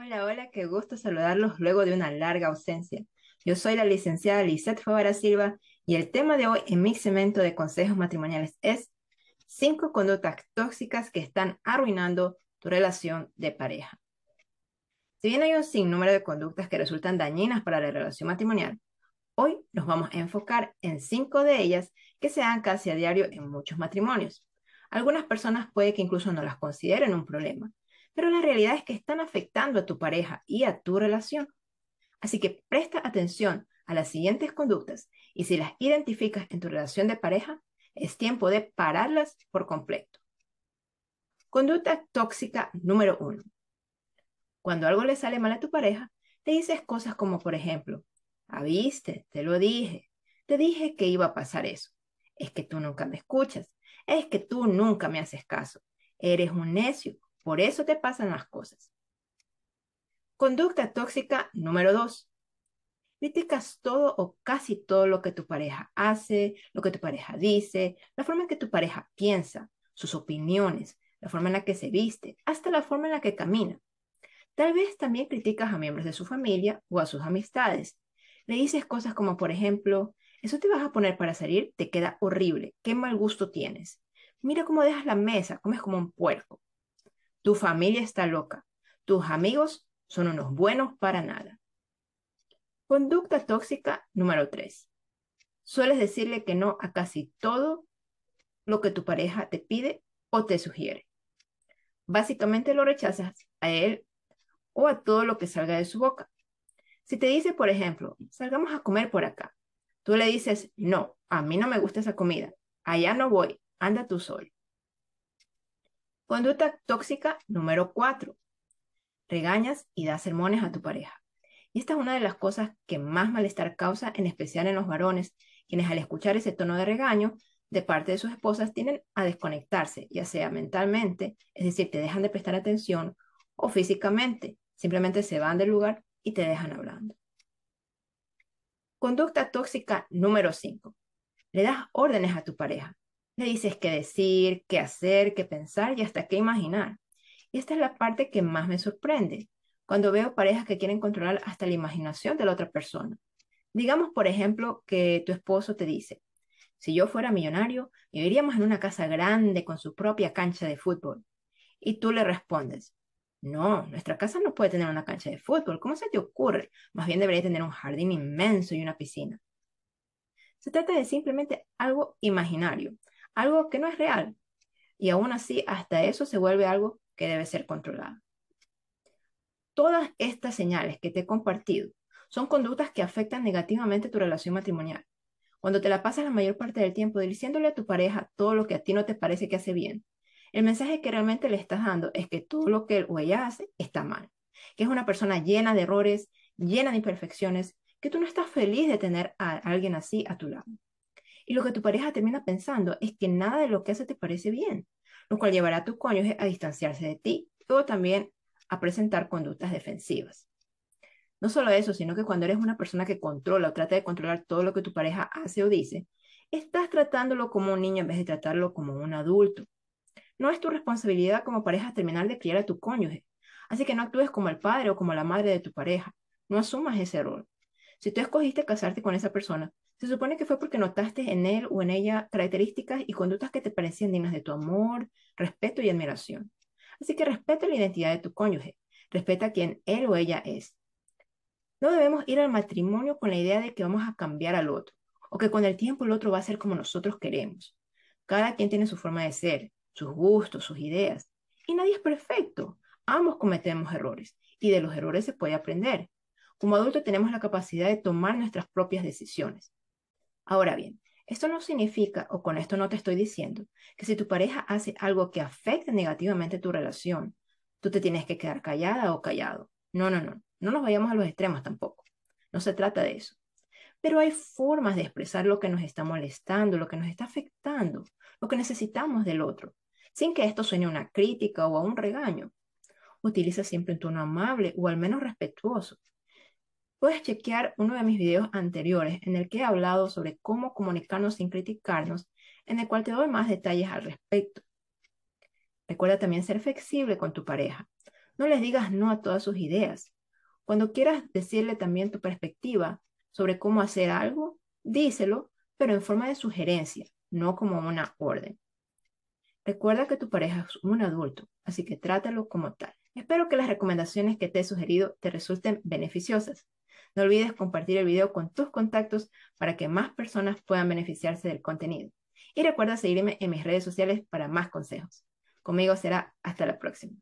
Hola, hola, qué gusto saludarlos luego de una larga ausencia. Yo soy la licenciada Lisette Favara Silva y el tema de hoy en mi segmento de consejos matrimoniales es cinco conductas tóxicas que están arruinando tu relación de pareja. Si bien hay un sinnúmero de conductas que resultan dañinas para la relación matrimonial, hoy nos vamos a enfocar en cinco de ellas que se dan casi a diario en muchos matrimonios. Algunas personas puede que incluso no las consideren un problema, pero la realidad es que están afectando a tu pareja y a tu relación. Así que presta atención a las siguientes conductas y si las identificas en tu relación de pareja, es tiempo de pararlas por completo. Conducta tóxica número uno. Cuando algo le sale mal a tu pareja, te dices cosas como, por ejemplo, ah, viste, te lo dije, te dije que iba a pasar eso. Es que tú nunca me escuchas, es que tú nunca me haces caso, eres un necio, por eso te pasan las cosas. Conducta tóxica número dos. Criticas todo o casi todo lo que tu pareja hace, lo que tu pareja dice, la forma en que tu pareja piensa, sus opiniones, la forma en la que se viste, hasta la forma en la que camina. Tal vez también criticas a miembros de su familia o a sus amistades. Le dices cosas como, por ejemplo, eso te vas a poner para salir, te queda horrible, qué mal gusto tienes. Mira cómo dejas la mesa, comes como un puerco. Tu familia está loca. Tus amigos son unos buenos para nada. Conducta tóxica número 3. Sueles decirle que no a casi todo lo que tu pareja te pide o te sugiere. Básicamente lo rechazas a él o a todo lo que salga de su boca. Si te dice, por ejemplo, salgamos a comer por acá, tú le dices, no, a mí no me gusta esa comida, allá no voy, anda tú solo. Conducta tóxica número 4. Regañas y das sermones a tu pareja. Y esta es una de las cosas que más malestar causa, en especial en los varones, quienes al escuchar ese tono de regaño de parte de sus esposas tienden a desconectarse, ya sea mentalmente, es decir, te dejan de prestar atención, o físicamente, simplemente se van del lugar y te dejan hablando. Conducta tóxica número 5. Le das órdenes a tu pareja. Le dices qué decir, qué hacer, qué pensar y hasta qué imaginar. Y esta es la parte que más me sorprende, cuando veo parejas que quieren controlar hasta la imaginación de la otra persona. Digamos, por ejemplo, que tu esposo te dice, si yo fuera millonario, viviríamos en una casa grande con su propia cancha de fútbol. Y tú le respondes, no, nuestra casa no puede tener una cancha de fútbol. ¿Cómo se te ocurre? Más bien debería tener un jardín inmenso y una piscina. Se trata de simplemente algo imaginario, algo que no es real. Y aún así, hasta eso se vuelve algo que debe ser controlado. Todas estas señales que te he compartido son conductas que afectan negativamente tu relación matrimonial. Cuando te la pasas la mayor parte del tiempo diciéndole a tu pareja todo lo que a ti no te parece que hace bien, el mensaje que realmente le estás dando es que todo lo que él o ella hace está mal, que es una persona llena de errores, llena de imperfecciones, que tú no estás feliz de tener a alguien así a tu lado. Y lo que tu pareja termina pensando es que nada de lo que hace te parece bien, lo cual llevará a tu cónyuge a distanciarse de ti o también a presentar conductas defensivas. No solo eso, sino que cuando eres una persona que controla o trata de controlar todo lo que tu pareja hace o dice, estás tratándolo como un niño en vez de tratarlo como un adulto. No es tu responsabilidad como pareja terminar de criar a tu cónyuge, así que no actúes como el padre o como la madre de tu pareja. No asumas ese rol. Si tú escogiste casarte con esa persona, se supone que fue porque notaste en él o en ella características y conductas que te parecían dignas de tu amor, respeto y admiración. Así que respeta la identidad de tu cónyuge, respeta quién él o ella es. No debemos ir al matrimonio con la idea de que vamos a cambiar al otro o que con el tiempo el otro va a ser como nosotros queremos. Cada quien tiene su forma de ser, sus gustos, sus ideas, y nadie es perfecto. Ambos cometemos errores y de los errores se puede aprender. Como adultos tenemos la capacidad de tomar nuestras propias decisiones. Ahora bien, esto no significa, o con esto no te estoy diciendo, que si tu pareja hace algo que afecte negativamente tu relación, tú te tienes que quedar callada o callado. No, no, no. No nos vayamos a los extremos tampoco. No se trata de eso. Pero hay formas de expresar lo que nos está molestando, lo que nos está afectando, lo que necesitamos del otro, sin que esto suene una crítica o a un regaño. Utiliza siempre un tono amable o al menos respetuoso puedes chequear uno de mis videos anteriores en el que he hablado sobre cómo comunicarnos sin criticarnos, en el cual te doy más detalles al respecto. Recuerda también ser flexible con tu pareja. No les digas no a todas sus ideas. Cuando quieras decirle también tu perspectiva sobre cómo hacer algo, díselo, pero en forma de sugerencia, no como una orden. Recuerda que tu pareja es un adulto, así que trátalo como tal. Espero que las recomendaciones que te he sugerido te resulten beneficiosas. No olvides compartir el video con tus contactos para que más personas puedan beneficiarse del contenido. Y recuerda seguirme en mis redes sociales para más consejos. Conmigo será hasta la próxima.